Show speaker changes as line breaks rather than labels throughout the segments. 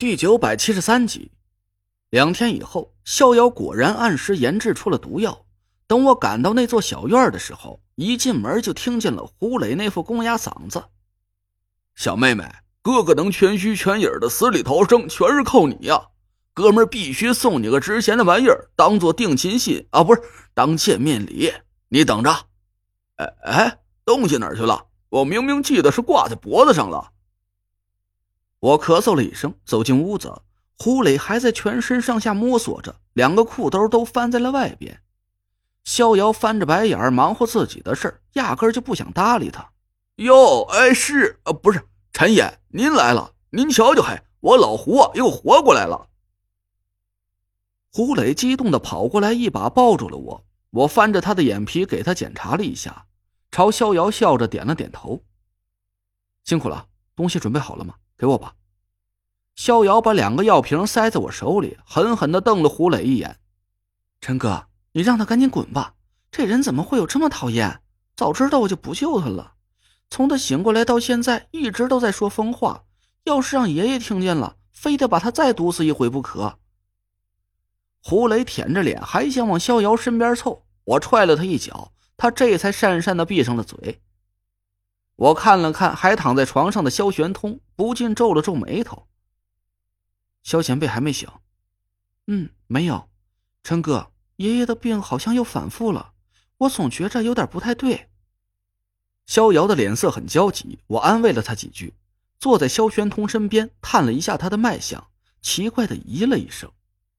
第九百七十三集，两天以后，逍遥果然按时研制出了毒药。等我赶到那座小院的时候，一进门就听见了胡磊那副公鸭嗓子：“
小妹妹，哥哥能全虚全影的死里逃生，全是靠你呀！哥们必须送你个值钱的玩意儿，当做定亲信啊，不是当见面礼。你等着。”“哎哎，东西哪去了？我明明记得是挂在脖子上了。”
我咳嗽了一声，走进屋子。胡磊还在全身上下摸索着，两个裤兜都翻在了外边。逍遥翻着白眼，忙活自己的事儿，压根就不想搭理他。
哟，哎，是啊，不是陈爷，您来了，您瞧瞧，嘿，我老胡啊又活过来了。
胡磊激动的跑过来，一把抱住了我。我翻着他的眼皮，给他检查了一下，朝逍遥笑着点了点头。辛苦了，东西准备好了吗？给我吧，逍遥把两个药瓶塞在我手里，狠狠的瞪了胡磊一眼。陈哥，你让他赶紧滚吧！这人怎么会有这么讨厌？早知道我就不救他了。从他醒过来到现在，一直都在说疯话。要是让爷爷听见了，非得把他再毒死一回不可。胡磊舔着脸，还想往逍遥身边凑，我踹了他一脚，他这才讪讪的闭上了嘴。我看了看还躺在床上的萧玄通，不禁皱了皱眉头。萧前辈还没醒？嗯，没有。陈哥，爷爷的病好像又反复了，我总觉着有点不太对。逍遥的脸色很焦急，我安慰了他几句，坐在萧玄通身边，探了一下他的脉象，奇怪的咦了一声。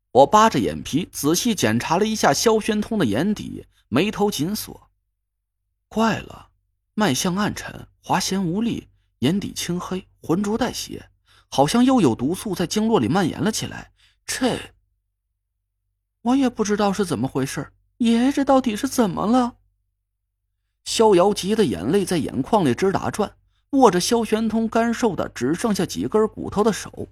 我扒着眼皮仔细检查了一下萧玄通的眼底，眉头紧锁。怪了。脉象暗沉，滑涎无力，眼底青黑，浑浊带血，好像又有毒素在经络里蔓延了起来。这，我也不知道是怎么回事。爷爷，这到底是怎么了？逍遥急得眼泪在眼眶里直打转，握着萧玄通干瘦的只剩下几根骨头的手。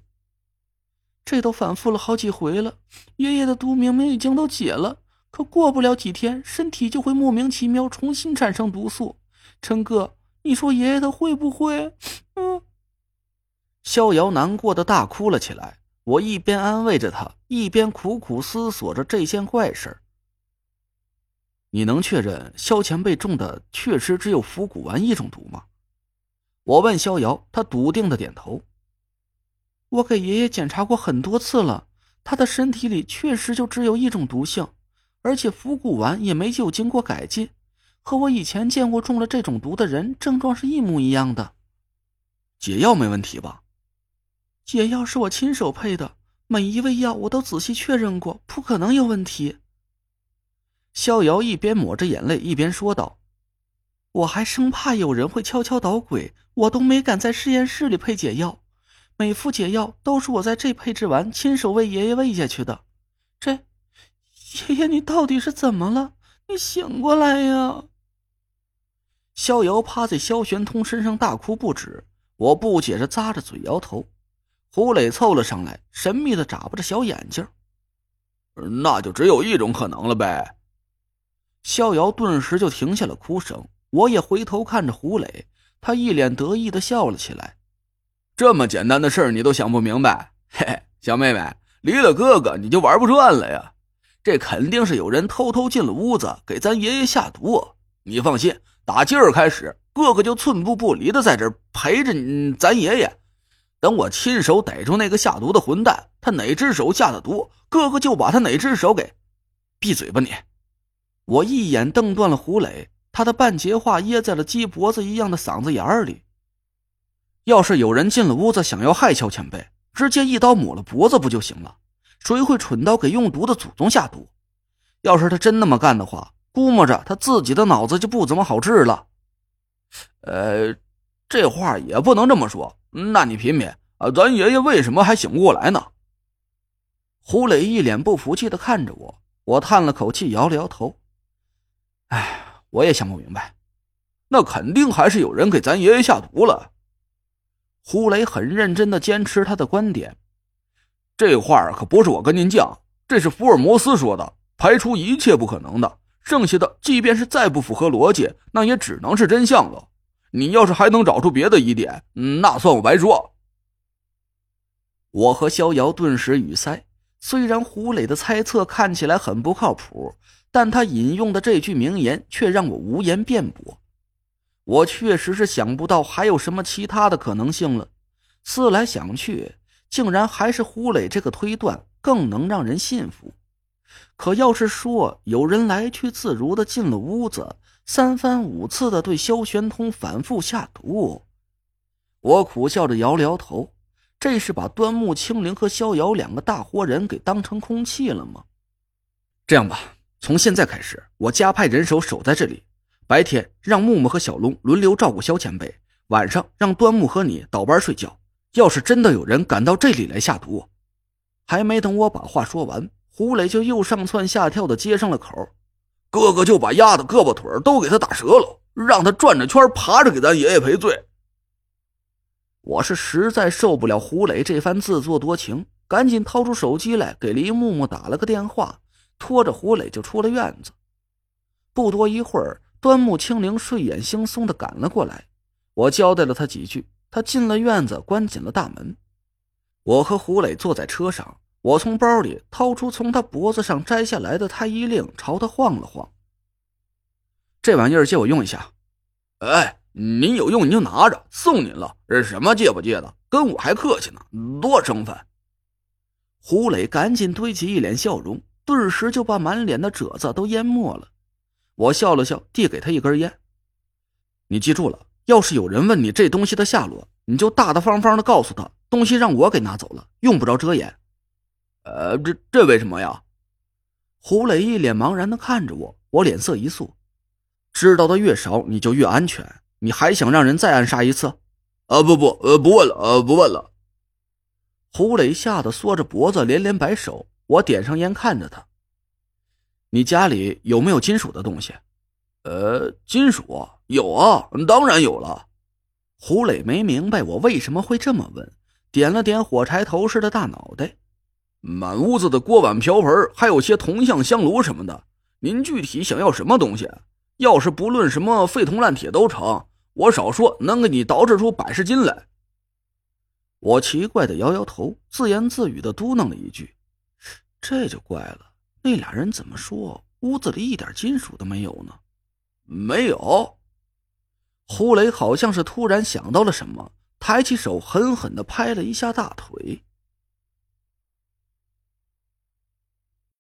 这都反复了好几回了，爷爷的毒明明已经都解了，可过不了几天，身体就会莫名其妙重新产生毒素。陈哥，你说爷爷他会不会？嗯。逍遥难过的大哭了起来。我一边安慰着他，一边苦苦思索着这件怪事你能确认萧前辈中的确实只有伏骨丸一种毒吗？我问逍遥，他笃定的点头。我给爷爷检查过很多次了，他的身体里确实就只有一种毒性，而且伏骨丸也没有经过改进。和我以前见过中了这种毒的人症状是一模一样的，解药没问题吧？解药是我亲手配的，每一味药我都仔细确认过，不可能有问题。逍遥一边抹着眼泪一边说道：“我还生怕有人会悄悄捣鬼，我都没敢在实验室里配解药，每副解药都是我在这配制完亲手为爷爷喂下去的。这，爷爷你到底是怎么了？你醒过来呀！”逍遥趴在萧玄通身上大哭不止，我不解着咂着嘴摇头。胡磊凑了上来，神秘的眨巴着小眼睛。
那就只有一种可能了呗。
逍遥顿时就停下了哭声，我也回头看着胡磊，他一脸得意的笑了起来。
这么简单的事你都想不明白，嘿嘿，小妹妹，离了哥哥你就玩不转了呀？这肯定是有人偷偷进了屋子给咱爷爷下毒。你放心。打今儿开始，哥哥就寸步不离的在这陪着你，咱爷爷。等我亲手逮住那个下毒的混蛋，他哪只手下的毒，哥哥就把他哪只手给……闭嘴吧你！
我一眼瞪断了胡磊，他的半截话噎在了鸡脖子一样的嗓子眼里。要是有人进了屋子想要害乔前辈，直接一刀抹了脖子不就行了？谁会蠢到给用毒的祖宗下毒？要是他真那么干的话。估摸着他自己的脑子就不怎么好治了，
呃，这话也不能这么说。那你品品啊，咱爷爷为什么还醒不过来呢？
胡磊一脸不服气的看着我，我叹了口气，摇了摇头。哎，我也想不明白，
那肯定还是有人给咱爷爷下毒了。
胡磊很认真的坚持他的观点，
这话可不是我跟您犟，这是福尔摩斯说的，排除一切不可能的。剩下的，即便是再不符合逻辑，那也只能是真相了。你要是还能找出别的疑点，那算我白说。
我和逍遥顿时语塞。虽然胡磊的猜测看起来很不靠谱，但他引用的这句名言却让我无言辩驳。我确实是想不到还有什么其他的可能性了。思来想去，竟然还是胡磊这个推断更能让人信服。可要是说有人来去自如的进了屋子，三番五次的对萧玄通反复下毒，我苦笑着摇了摇头。这是把端木清灵和逍遥两个大活人给当成空气了吗？这样吧，从现在开始，我加派人手守在这里。白天让木木和小龙轮流照顾萧前辈，晚上让端木和你倒班睡觉。要是真的有人敢到这里来下毒，还没等我把话说完，胡磊就又上蹿下跳的接上了口：“
哥哥就把丫的胳膊腿都给他打折了，让他转着圈爬着给咱爷爷赔罪。”
我是实在受不了胡磊这番自作多情，赶紧掏出手机来给黎木木打了个电话，拖着胡磊就出了院子。不多一会儿，端木清灵睡眼惺忪的赶了过来。我交代了他几句，他进了院子，关紧了大门。我和胡磊坐在车上，我从包里掏出从他脖子上摘下来的太医令，朝他晃了晃。这玩意儿借我用一下。
哎。您有用您就拿着，送您了。什么借不借的，跟我还客气呢，多生分。
胡磊赶紧堆起一脸笑容，顿时就把满脸的褶子都淹没了。我笑了笑，递给他一根烟。你记住了，要是有人问你这东西的下落，你就大大方方的告诉他，东西让我给拿走了，用不着遮掩。
呃，这这为什么呀？
胡磊一脸茫然的看着我，我脸色一肃。知道的越少，你就越安全。你还想让人再暗杀一次？
啊不不呃不问了呃不问了。
胡磊吓得缩着脖子连连摆手。我点上烟看着他。你家里有没有金属的东西？
呃，金属有啊，当然有了。
胡磊没明白我为什么会这么问，点了点火柴头似的大脑袋。
满屋子的锅碗瓢盆，还有些铜像香炉什么的。您具体想要什么东西？要是不论什么废铜烂铁都成。我少说能给你捯饬出百十斤来。
我奇怪的摇摇头，自言自语的嘟囔了一句：“这就怪了，那俩人怎么说屋子里一点金属都没有呢？”
没有。
胡雷好像是突然想到了什么，抬起手狠狠的拍了一下大腿。